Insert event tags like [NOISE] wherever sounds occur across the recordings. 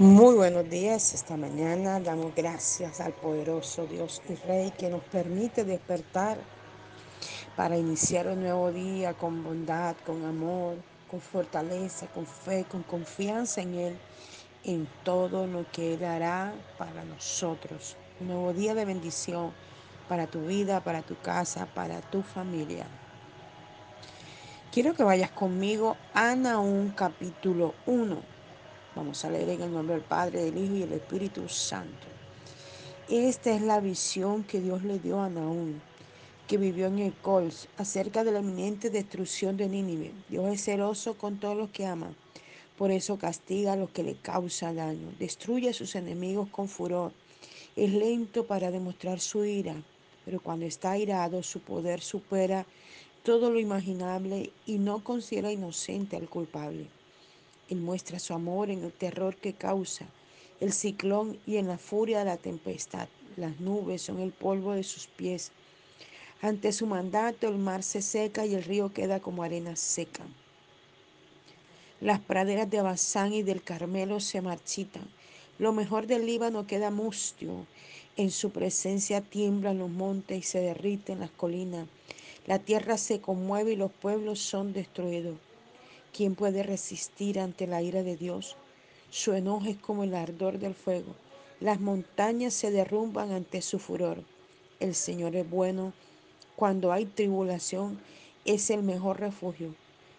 Muy buenos días. Esta mañana damos gracias al poderoso Dios y Rey que nos permite despertar para iniciar un nuevo día con bondad, con amor, con fortaleza, con fe, con confianza en Él, en todo lo que Él hará para nosotros. Un nuevo día de bendición para tu vida, para tu casa, para tu familia. Quiero que vayas conmigo a Naúm capítulo 1 Vamos a leer en el nombre del Padre, del Hijo y del Espíritu Santo. Esta es la visión que Dios le dio a Naúm, que vivió en el Cols, acerca de la eminente destrucción de Nínive. Dios es celoso con todos los que ama. Por eso castiga a los que le causan daño. Destruye a sus enemigos con furor. Es lento para demostrar su ira, pero cuando está airado su poder supera todo lo imaginable y no considera inocente al culpable. Él muestra su amor en el terror que causa el ciclón y en la furia de la tempestad. Las nubes son el polvo de sus pies. Ante su mandato el mar se seca y el río queda como arena seca. Las praderas de Abasán y del Carmelo se marchitan. Lo mejor del Líbano queda mustio. En su presencia tiemblan los montes y se derriten las colinas. La tierra se conmueve y los pueblos son destruidos. ¿Quién puede resistir ante la ira de Dios? Su enojo es como el ardor del fuego. Las montañas se derrumban ante su furor. El Señor es bueno. Cuando hay tribulación, es el mejor refugio.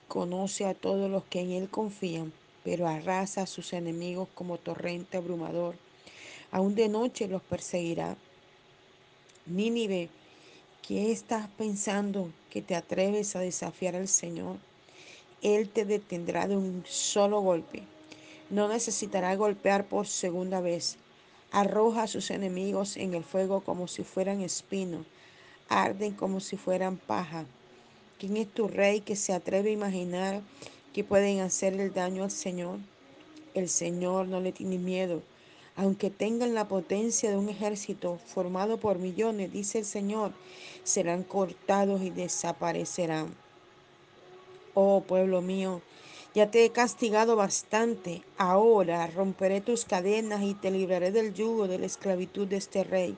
Conoce a todos los que en Él confían, pero arrasa a sus enemigos como torrente abrumador. Aún de noche los perseguirá. Nínive, ¿qué estás pensando que te atreves a desafiar al Señor? Él te detendrá de un solo golpe. No necesitará golpear por segunda vez. Arroja a sus enemigos en el fuego como si fueran espinos. Arden como si fueran paja. ¿Quién es tu rey que se atreve a imaginar que pueden hacer el daño al Señor? El Señor no le tiene miedo. Aunque tengan la potencia de un ejército formado por millones, dice el Señor, serán cortados y desaparecerán. Oh pueblo mío, ya te he castigado bastante. Ahora romperé tus cadenas y te libraré del yugo de la esclavitud de este rey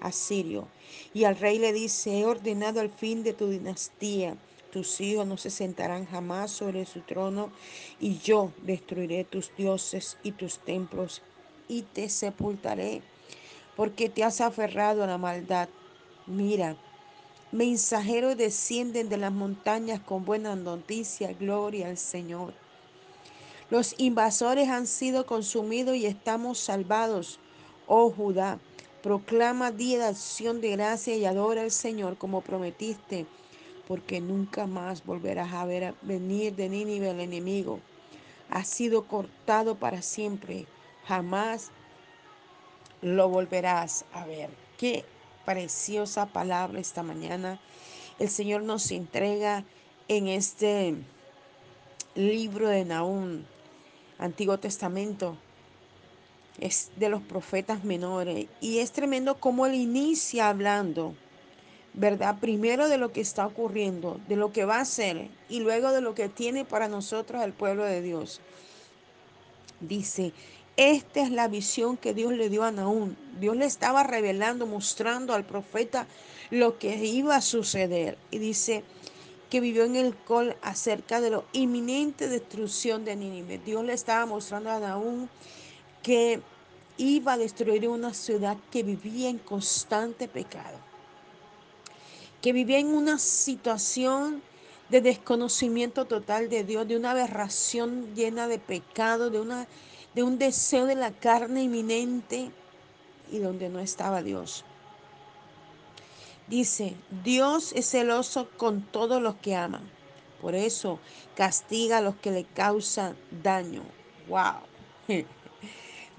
asirio. Y al rey le dice, he ordenado el fin de tu dinastía. Tus hijos no se sentarán jamás sobre su trono y yo destruiré tus dioses y tus templos y te sepultaré porque te has aferrado a la maldad. Mira, Mensajeros descienden de las montañas con buena noticia, gloria al Señor. Los invasores han sido consumidos y estamos salvados. Oh Judá, proclama día de acción de gracia y adora al Señor como prometiste, porque nunca más volverás a ver venir de Nínive el enemigo. Ha sido cortado para siempre, jamás lo volverás a ver. Qué preciosa palabra esta mañana. El Señor nos entrega en este libro de Naúm, Antiguo Testamento. Es de los profetas menores. Y es tremendo cómo él inicia hablando, ¿verdad? Primero de lo que está ocurriendo, de lo que va a ser, y luego de lo que tiene para nosotros el pueblo de Dios. Dice, esta es la visión que Dios le dio a Naúm. Dios le estaba revelando, mostrando al profeta lo que iba a suceder. Y dice que vivió en el col acerca de la inminente destrucción de Nínive. Dios le estaba mostrando a Naúm que iba a destruir una ciudad que vivía en constante pecado. Que vivía en una situación de desconocimiento total de Dios, de una aberración llena de pecado, de, una, de un deseo de la carne inminente y donde no estaba Dios. Dice, Dios es celoso con todos los que aman. Por eso castiga a los que le causan daño. Wow. [LAUGHS]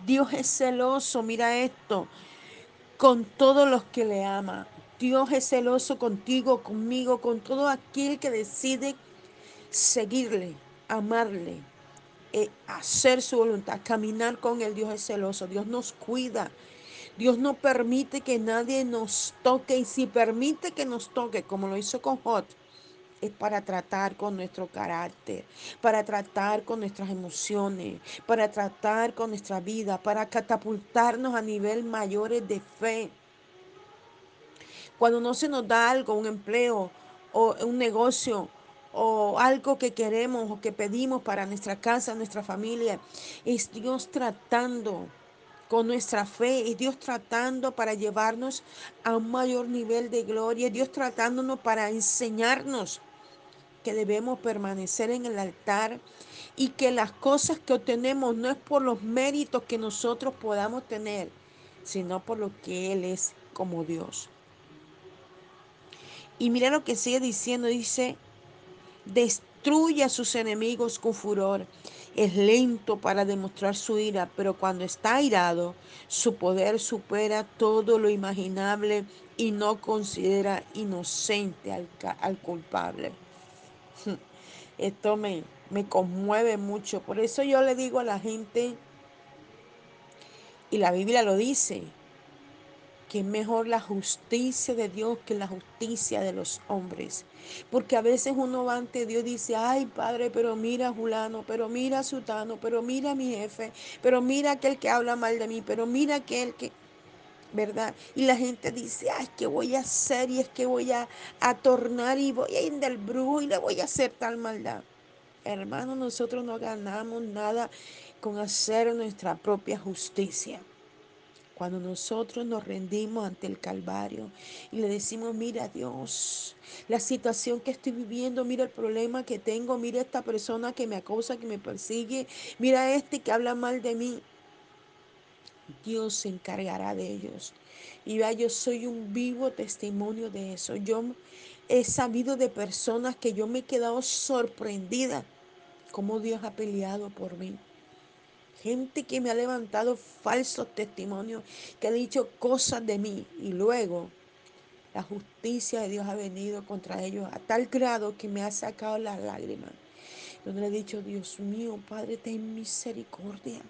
Dios es celoso, mira esto, con todos los que le aman. Dios es celoso contigo, conmigo, con todo aquel que decide seguirle, amarle, eh, hacer su voluntad, caminar con él. Dios es celoso, Dios nos cuida. Dios no permite que nadie nos toque y si permite que nos toque, como lo hizo con Jot, es para tratar con nuestro carácter, para tratar con nuestras emociones, para tratar con nuestra vida, para catapultarnos a nivel mayores de fe. Cuando no se nos da algo, un empleo o un negocio o algo que queremos o que pedimos para nuestra casa, nuestra familia, es Dios tratando con nuestra fe, es Dios tratando para llevarnos a un mayor nivel de gloria, es Dios tratándonos para enseñarnos que debemos permanecer en el altar y que las cosas que obtenemos no es por los méritos que nosotros podamos tener, sino por lo que Él es como Dios. Y mira lo que sigue diciendo, dice, destruye a sus enemigos con furor. Es lento para demostrar su ira, pero cuando está airado, su poder supera todo lo imaginable y no considera inocente al, al culpable. [LAUGHS] Esto me, me conmueve mucho. Por eso yo le digo a la gente, y la Biblia lo dice, que es mejor la justicia de Dios que la justicia de los hombres. Porque a veces uno va ante Dios y dice, ay Padre, pero mira a Julano, pero mira a Sutano, pero mira a mi jefe, pero mira aquel que habla mal de mí, pero mira aquel que... ¿Verdad? Y la gente dice, ay, ¿qué voy a hacer? Y es que voy a, a tornar y voy a ir del brujo y le voy a hacer tal maldad. Hermano, nosotros no ganamos nada con hacer nuestra propia justicia. Cuando nosotros nos rendimos ante el Calvario y le decimos, mira Dios, la situación que estoy viviendo, mira el problema que tengo, mira esta persona que me acosa, que me persigue, mira este que habla mal de mí. Dios se encargará de ellos. Y vea, yo soy un vivo testimonio de eso. Yo he sabido de personas que yo me he quedado sorprendida cómo Dios ha peleado por mí. Gente que me ha levantado falsos testimonios, que ha dicho cosas de mí y luego la justicia de Dios ha venido contra ellos a tal grado que me ha sacado las lágrimas. Donde le he dicho, Dios mío, Padre, ten misericordia.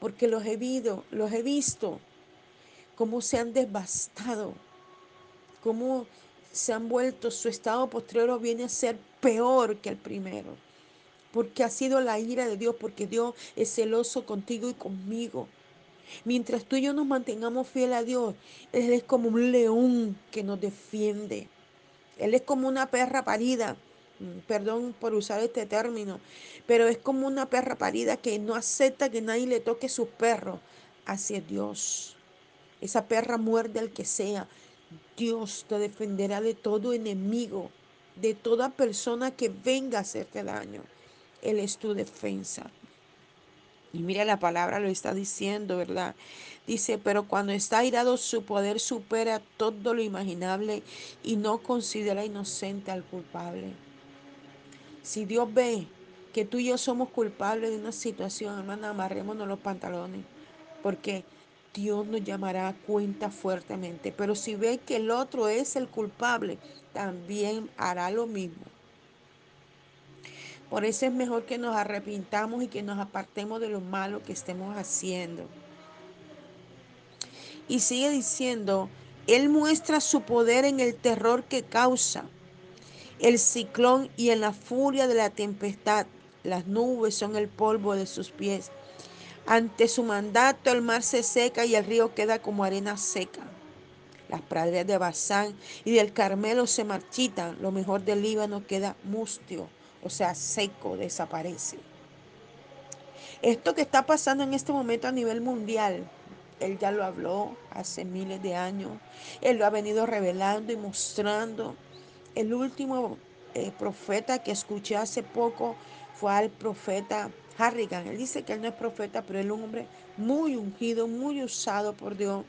Porque los he visto, los he visto, cómo se han devastado, cómo se han vuelto, su estado postrero viene a ser peor que el primero porque ha sido la ira de Dios, porque Dios es celoso contigo y conmigo. Mientras tú y yo nos mantengamos fieles a Dios, Él es como un león que nos defiende. Él es como una perra parida, mm, perdón por usar este término, pero es como una perra parida que no acepta que nadie le toque sus perros hacia Dios. Esa perra muerde al que sea. Dios te defenderá de todo enemigo, de toda persona que venga a hacerte daño. Él es tu defensa. Y mira, la palabra lo está diciendo, ¿verdad? Dice, pero cuando está airado, su poder supera todo lo imaginable y no considera inocente al culpable. Si Dios ve que tú y yo somos culpables de una situación, hermana, amarrémonos los pantalones, porque Dios nos llamará a cuenta fuertemente. Pero si ve que el otro es el culpable, también hará lo mismo. Por eso es mejor que nos arrepintamos y que nos apartemos de lo malo que estemos haciendo. Y sigue diciendo, Él muestra su poder en el terror que causa, el ciclón y en la furia de la tempestad. Las nubes son el polvo de sus pies. Ante su mandato el mar se seca y el río queda como arena seca. Las praderas de Bazán y del Carmelo se marchitan, lo mejor del Líbano queda mustio o sea, seco, desaparece. Esto que está pasando en este momento a nivel mundial, él ya lo habló hace miles de años, él lo ha venido revelando y mostrando. El último eh, profeta que escuché hace poco fue al profeta Harrigan. Él dice que él no es profeta, pero él es un hombre muy ungido, muy usado por Dios.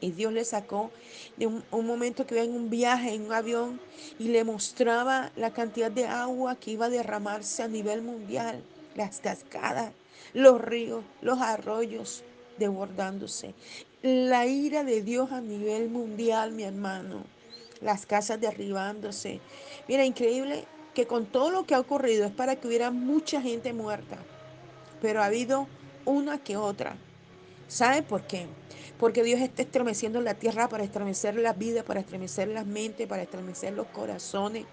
Y Dios le sacó de un, un, momento que iba en un viaje, en un avión, y le mostraba la cantidad de agua que iba a derramarse a nivel mundial, las cascadas, los ríos, los arroyos desbordándose. La ira de Dios a nivel mundial, mi hermano, las casas derribándose. Mira, increíble que con todo lo que ha ocurrido es para que hubiera mucha gente muerta, pero ha habido una que otra ¿Sabe por qué? Porque Dios está estremeciendo la tierra para estremecer las vidas, para estremecer las mentes, para estremecer los corazones,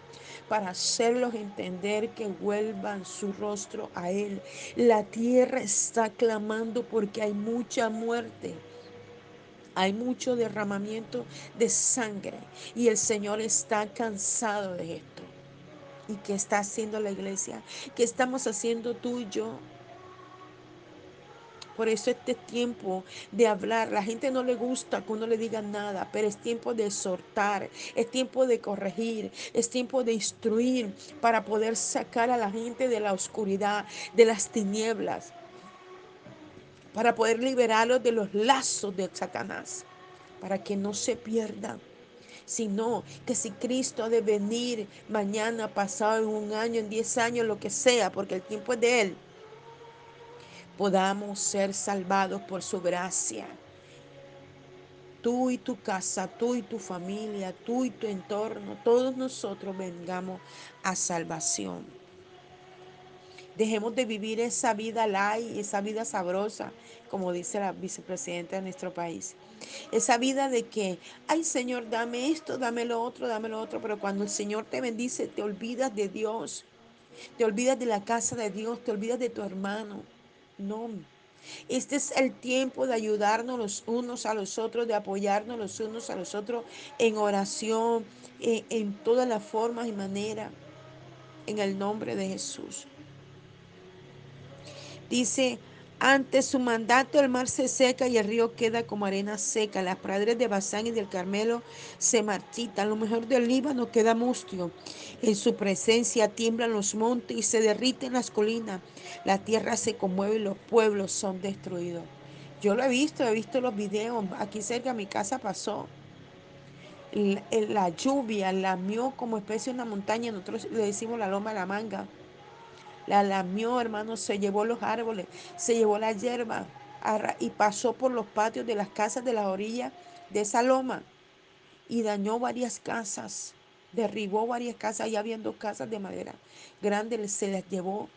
para hacerlos entender que vuelvan su rostro a Él. La tierra está clamando porque hay mucha muerte. Hay mucho derramamiento de sangre y el Señor está cansado de esto. ¿Y qué está haciendo la iglesia? ¿Qué estamos haciendo tú y yo? Por eso este es tiempo de hablar. La gente no le gusta que uno le diga nada, pero es tiempo de exhortar, es tiempo de corregir, es tiempo de instruir para poder sacar a la gente de la oscuridad, de las tinieblas, para poder liberarlos de los lazos de Satanás, para que no se pierdan sino que si Cristo ha de venir mañana, pasado, en un año, en diez años, lo que sea, porque el tiempo es de Él, podamos ser salvados por su gracia. Tú y tu casa, tú y tu familia, tú y tu entorno, todos nosotros vengamos a salvación. Dejemos de vivir esa vida light, esa vida sabrosa, como dice la vicepresidenta de nuestro país. Esa vida de que, ay Señor, dame esto, dame lo otro, dame lo otro, pero cuando el Señor te bendice, te olvidas de Dios, te olvidas de la casa de Dios, te olvidas de tu hermano. No, este es el tiempo de ayudarnos los unos a los otros, de apoyarnos los unos a los otros en oración, en, en todas las formas y maneras, en el nombre de Jesús. Dice, ante su mandato el mar se seca y el río queda como arena seca. Las praderas de Bazán y del Carmelo se marchitan. Lo mejor del Líbano queda mustio. En su presencia tiemblan los montes y se derriten las colinas. La tierra se conmueve y los pueblos son destruidos. Yo lo he visto, he visto los videos. Aquí cerca de mi casa pasó. La lluvia lamió como especie una montaña. Nosotros le decimos la loma de la manga la lamió, hermano, se llevó los árboles, se llevó la hierba y pasó por los patios de las casas de las orillas de esa loma y dañó varias casas, derribó varias casas, ya habían dos casas de madera grandes, se las llevó,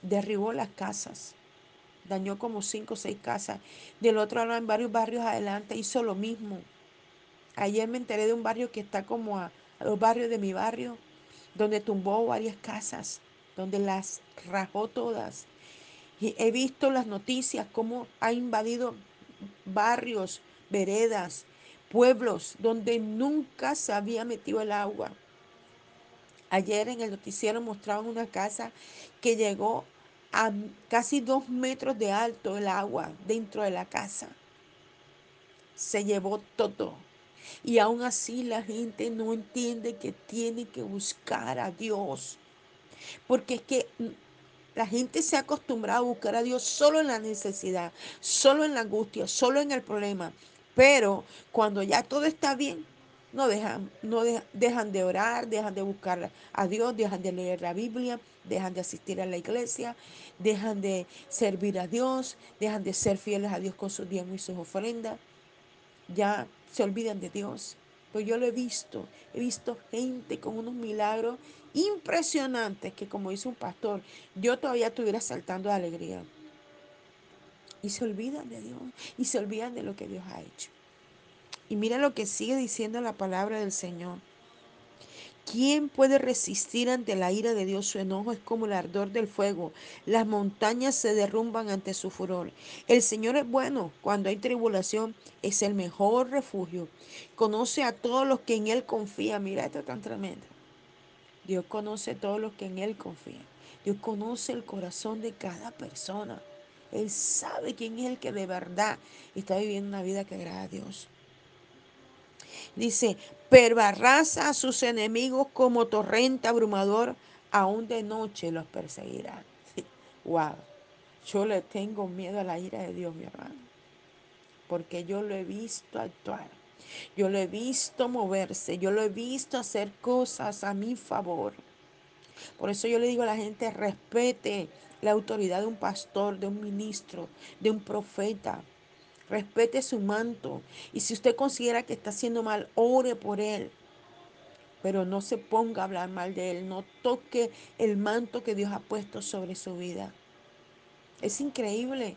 derribó las casas, dañó como cinco o seis casas. Del otro lado, en varios barrios adelante, hizo lo mismo. Ayer me enteré de un barrio que está como a los barrios de mi barrio, donde tumbó varias casas donde las rajó todas. Y he visto las noticias, cómo ha invadido barrios, veredas, pueblos donde nunca se había metido el agua. Ayer en el noticiero mostraban una casa que llegó a casi dos metros de alto el agua dentro de la casa. Se llevó todo. Y aún así la gente no entiende que tiene que buscar a Dios porque es que la gente se ha acostumbrado a buscar a Dios solo en la necesidad, solo en la angustia, solo en el problema. Pero cuando ya todo está bien, no dejan, no de orar, dejan de buscar a Dios, dejan de leer la Biblia, dejan de asistir a la iglesia, dejan de servir a Dios, dejan de ser fieles a Dios con sus diezmos y sus ofrendas. Ya se olvidan de Dios. Pues yo lo he visto, he visto gente con unos milagros impresionantes que como dice un pastor, yo todavía estuviera saltando de alegría. Y se olvidan de Dios y se olvidan de lo que Dios ha hecho. Y mira lo que sigue diciendo la palabra del Señor. ¿Quién puede resistir ante la ira de Dios? Su enojo es como el ardor del fuego. Las montañas se derrumban ante su furor. El Señor es bueno. Cuando hay tribulación, es el mejor refugio. Conoce a todos los que en Él confían. Mira esto tan tremendo. Dios conoce a todos los que en Él confían. Dios conoce el corazón de cada persona. Él sabe quién es el que de verdad está viviendo una vida que agrada a Dios. Dice, perbarraza a sus enemigos como torrente abrumador, aún de noche los perseguirá. wow, yo le tengo miedo a la ira de Dios, mi hermano, porque yo lo he visto actuar, yo lo he visto moverse, yo lo he visto hacer cosas a mi favor. Por eso yo le digo a la gente, respete la autoridad de un pastor, de un ministro, de un profeta. Respete su manto. Y si usted considera que está haciendo mal, ore por él. Pero no se ponga a hablar mal de él. No toque el manto que Dios ha puesto sobre su vida. Es increíble.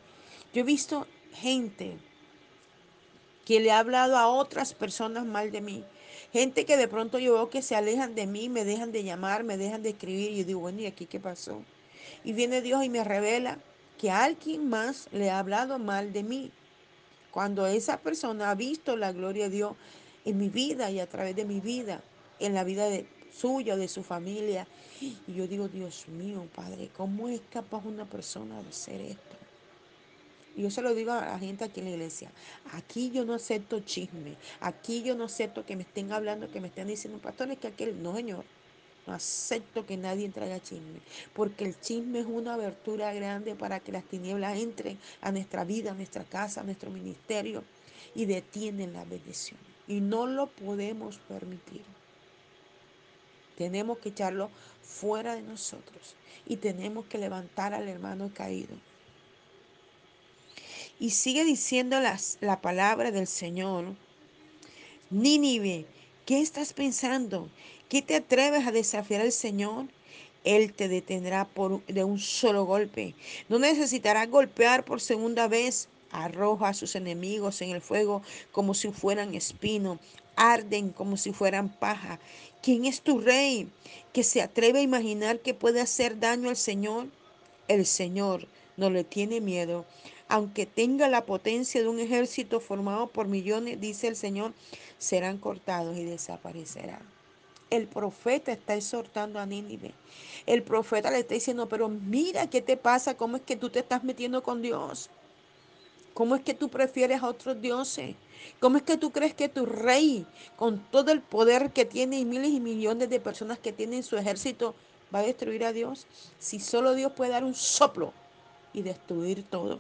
Yo he visto gente que le ha hablado a otras personas mal de mí. Gente que de pronto yo veo que se alejan de mí, me dejan de llamar, me dejan de escribir. Y yo digo, bueno, ¿y aquí qué pasó? Y viene Dios y me revela que alguien más le ha hablado mal de mí. Cuando esa persona ha visto la gloria de Dios en mi vida y a través de mi vida, en la vida de suya, de su familia. Y yo digo, Dios mío, Padre, ¿cómo es capaz una persona de hacer esto? Yo se lo digo a la gente aquí en la iglesia. Aquí yo no acepto chisme. Aquí yo no acepto que me estén hablando, que me estén diciendo, pastor, es que aquel, no, señor. No acepto que nadie traiga chisme, porque el chisme es una abertura grande para que las tinieblas entren a nuestra vida, a nuestra casa, a nuestro ministerio y detienen la bendición. Y no lo podemos permitir. Tenemos que echarlo fuera de nosotros y tenemos que levantar al hermano caído. Y sigue diciendo las, la palabra del Señor. Nínive, ¿qué estás pensando? ¿Qué te atreves a desafiar al Señor? Él te detendrá por, de un solo golpe. No necesitarás golpear por segunda vez. Arroja a sus enemigos en el fuego como si fueran espino. Arden como si fueran paja. ¿Quién es tu rey que se atreve a imaginar que puede hacer daño al Señor? El Señor no le tiene miedo. Aunque tenga la potencia de un ejército formado por millones, dice el Señor, serán cortados y desaparecerán. El profeta está exhortando a Nínive. El profeta le está diciendo, pero mira qué te pasa, cómo es que tú te estás metiendo con Dios. ¿Cómo es que tú prefieres a otros dioses? ¿Cómo es que tú crees que tu rey, con todo el poder que tiene y miles y millones de personas que tiene en su ejército, va a destruir a Dios? Si solo Dios puede dar un soplo y destruir todo.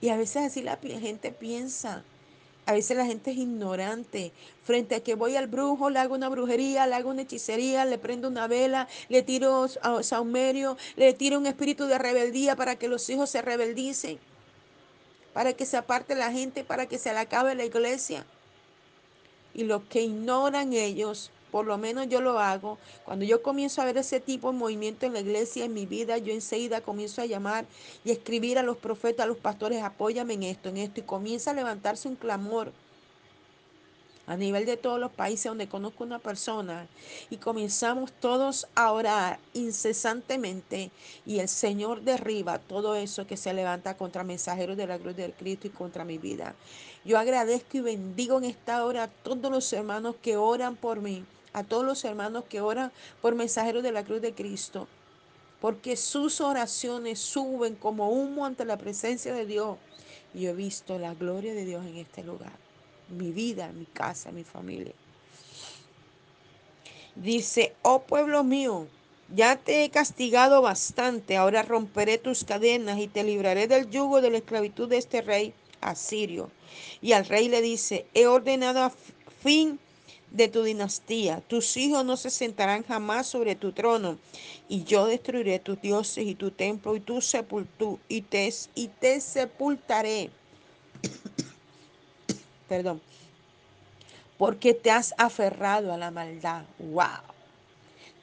Y a veces así la gente piensa. A veces la gente es ignorante. Frente a que voy al brujo, le hago una brujería, le hago una hechicería, le prendo una vela, le tiro a saumerio, le tiro un espíritu de rebeldía para que los hijos se rebeldicen, para que se aparte la gente, para que se le acabe la iglesia. Y lo que ignoran ellos, por lo menos yo lo hago, cuando yo comienzo a ver ese tipo de movimiento en la iglesia, en mi vida, yo enseguida comienzo a llamar y escribir a los profetas, a los pastores, apóyame en esto, en esto, y comienza a levantarse un clamor a nivel de todos los países donde conozco una persona y comenzamos todos a orar incesantemente y el Señor derriba todo eso que se levanta contra mensajeros de la cruz de Cristo y contra mi vida. Yo agradezco y bendigo en esta hora a todos los hermanos que oran por mí, a todos los hermanos que oran por mensajeros de la cruz de Cristo, porque sus oraciones suben como humo ante la presencia de Dios. Y yo he visto la gloria de Dios en este lugar mi vida, mi casa, mi familia. Dice, oh pueblo mío, ya te he castigado bastante, ahora romperé tus cadenas y te libraré del yugo de la esclavitud de este rey asirio. Y al rey le dice, he ordenado a fin de tu dinastía, tus hijos no se sentarán jamás sobre tu trono, y yo destruiré tus dioses y tu templo y tu sepultu y te, y te sepultaré [COUGHS] perdón, porque te has aferrado a la maldad. ¡Wow!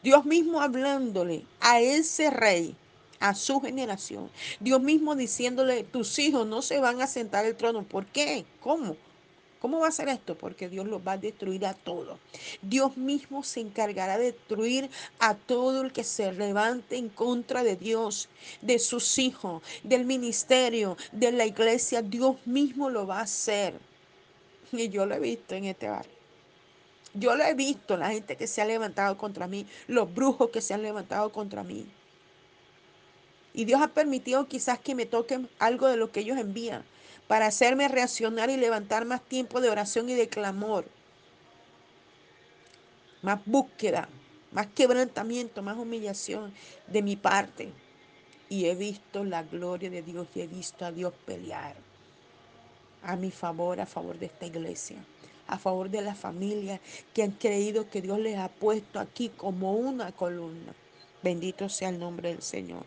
Dios mismo hablándole a ese rey, a su generación. Dios mismo diciéndole, tus hijos no se van a sentar el trono. ¿Por qué? ¿Cómo? ¿Cómo va a ser esto? Porque Dios los va a destruir a todos. Dios mismo se encargará de destruir a todo el que se levante en contra de Dios, de sus hijos, del ministerio, de la iglesia. Dios mismo lo va a hacer. Y yo lo he visto en este barrio. Yo lo he visto, la gente que se ha levantado contra mí, los brujos que se han levantado contra mí. Y Dios ha permitido quizás que me toquen algo de lo que ellos envían para hacerme reaccionar y levantar más tiempo de oración y de clamor. Más búsqueda, más quebrantamiento, más humillación de mi parte. Y he visto la gloria de Dios y he visto a Dios pelear a mi favor, a favor de esta iglesia, a favor de la familia que han creído que Dios les ha puesto aquí como una columna. Bendito sea el nombre del Señor.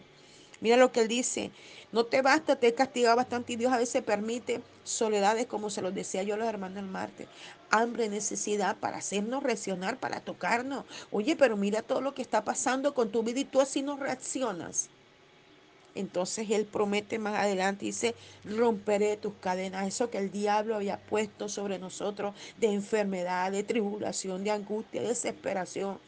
Mira lo que él dice, no te basta, te he castigado bastante y Dios a veces permite soledades como se los decía yo a los hermanos el martes. Hambre, necesidad para hacernos reaccionar, para tocarnos. Oye, pero mira todo lo que está pasando con tu vida y tú así no reaccionas. Entonces Él promete más adelante, dice, romperé tus cadenas, eso que el diablo había puesto sobre nosotros de enfermedad, de tribulación, de angustia, de desesperación,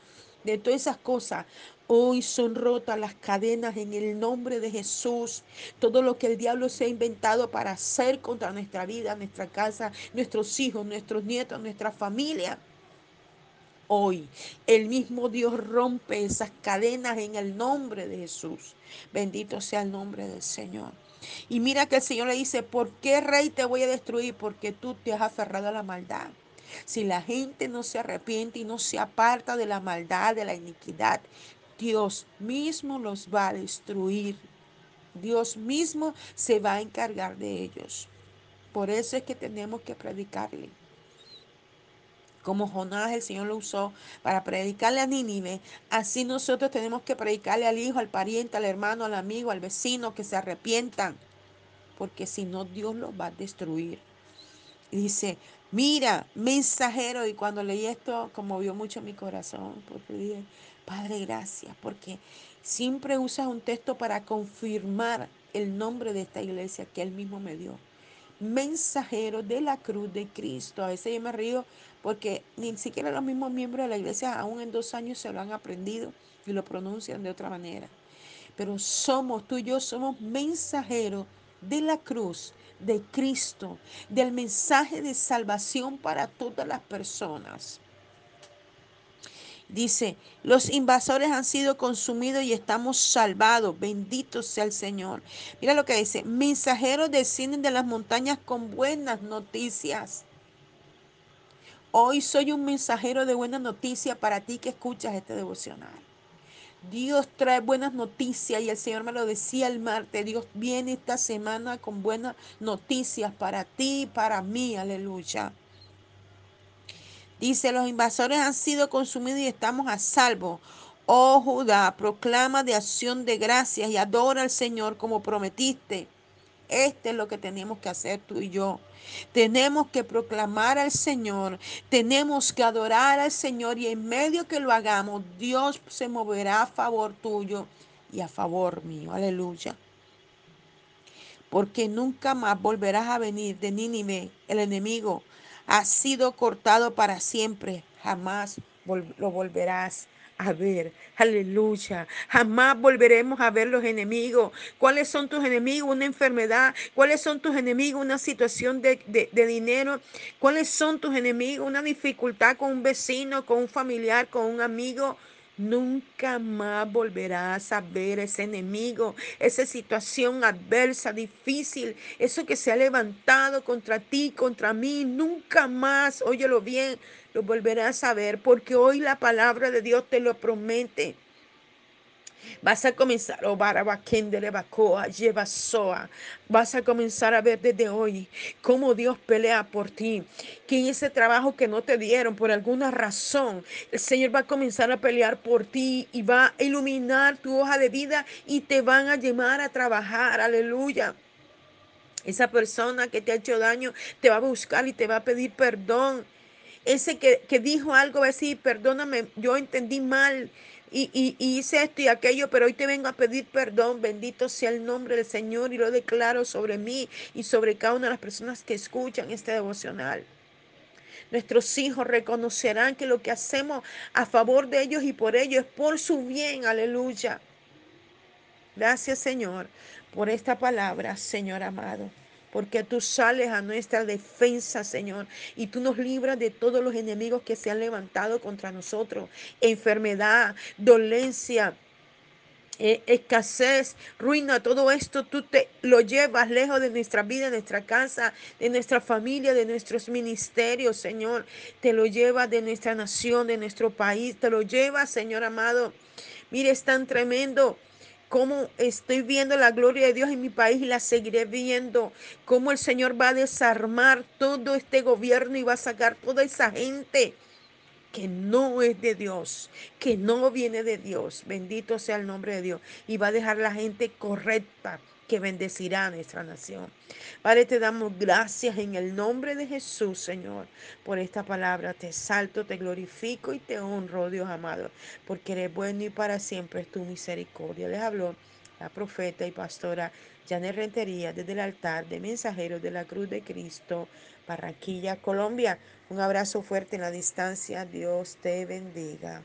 de todas esas cosas. Hoy son rotas las cadenas en el nombre de Jesús. Todo lo que el diablo se ha inventado para hacer contra nuestra vida, nuestra casa, nuestros hijos, nuestros nietos, nuestra familia hoy. El mismo Dios rompe esas cadenas en el nombre de Jesús. Bendito sea el nombre del Señor. Y mira que el Señor le dice, ¿por qué rey te voy a destruir? Porque tú te has aferrado a la maldad. Si la gente no se arrepiente y no se aparta de la maldad, de la iniquidad, Dios mismo los va a destruir. Dios mismo se va a encargar de ellos. Por eso es que tenemos que predicarle como Jonás el Señor lo usó para predicarle a Nínive, así nosotros tenemos que predicarle al hijo, al pariente, al hermano, al amigo, al vecino, que se arrepientan, porque si no Dios los va a destruir. Dice, mira, mensajero, y cuando leí esto conmovió mucho mi corazón, porque dije, Padre, gracias, porque siempre usas un texto para confirmar el nombre de esta iglesia que Él mismo me dio mensajero de la cruz de Cristo. A veces yo me río porque ni siquiera los mismos miembros de la iglesia, aún en dos años, se lo han aprendido y lo pronuncian de otra manera. Pero somos, tú y yo somos mensajeros de la cruz de Cristo, del mensaje de salvación para todas las personas. Dice, los invasores han sido consumidos y estamos salvados. Bendito sea el Señor. Mira lo que dice, mensajeros descienden de las montañas con buenas noticias. Hoy soy un mensajero de buena noticia para ti que escuchas este devocional. Dios trae buenas noticias y el Señor me lo decía el martes. Dios viene esta semana con buenas noticias para ti y para mí. Aleluya. Dice, los invasores han sido consumidos y estamos a salvo. Oh Judá, proclama de acción de gracias y adora al Señor como prometiste. Este es lo que tenemos que hacer tú y yo. Tenemos que proclamar al Señor, tenemos que adorar al Señor y en medio que lo hagamos, Dios se moverá a favor tuyo y a favor mío. Aleluya. Porque nunca más volverás a venir de Nínive, el enemigo, ha sido cortado para siempre, jamás lo volverás a ver. Aleluya. Jamás volveremos a ver los enemigos. ¿Cuáles son tus enemigos? Una enfermedad. ¿Cuáles son tus enemigos? Una situación de, de, dinero. ¿Cuáles son tus enemigos? Una dificultad con un vecino, con un familiar, con un amigo. Nunca más volverás a ver ese enemigo, esa situación adversa, difícil, eso que se ha levantado contra ti, contra mí. Nunca más, óyelo bien, lo volverás a ver, porque hoy la palabra de Dios te lo promete. Vas a comenzar, oh, lleva soa. Vas a comenzar a ver desde hoy cómo Dios pelea por ti. Que en ese trabajo que no te dieron por alguna razón, el Señor va a comenzar a pelear por ti y va a iluminar tu hoja de vida y te van a llamar a trabajar. Aleluya. Esa persona que te ha hecho daño te va a buscar y te va a pedir perdón. Ese que, que dijo algo va a decir, perdóname, yo entendí mal y, hice esto y aquello, pero hoy te vengo a pedir perdón. Bendito sea el nombre del Señor y lo declaro sobre mí y sobre cada una de las personas que escuchan este devocional. Nuestros hijos reconocerán que lo que hacemos a favor de ellos y por ellos es por su bien. Aleluya. Gracias Señor por esta palabra, Señor amado porque tú sales a nuestra defensa, Señor, y tú nos libras de todos los enemigos que se han levantado contra nosotros, enfermedad, dolencia, eh, escasez, ruina, todo esto tú te lo llevas lejos de nuestra vida, de nuestra casa, de nuestra familia, de nuestros ministerios, Señor. Te lo llevas de nuestra nación, de nuestro país, te lo llevas, Señor amado. Mire, es tan tremendo cómo estoy viendo la gloria de Dios en mi país y la seguiré viendo, cómo el Señor va a desarmar todo este gobierno y va a sacar toda esa gente que no es de Dios, que no viene de Dios. Bendito sea el nombre de Dios. Y va a dejar la gente correcta que bendecirá a nuestra nación. Padre, te damos gracias en el nombre de Jesús, Señor, por esta palabra. Te salto, te glorifico y te honro, Dios amado, porque eres bueno y para siempre es tu misericordia. Les hablo la profeta y pastora Janet Rentería desde el altar de Mensajeros de la Cruz de Cristo, Barranquilla, Colombia. Un abrazo fuerte en la distancia. Dios te bendiga.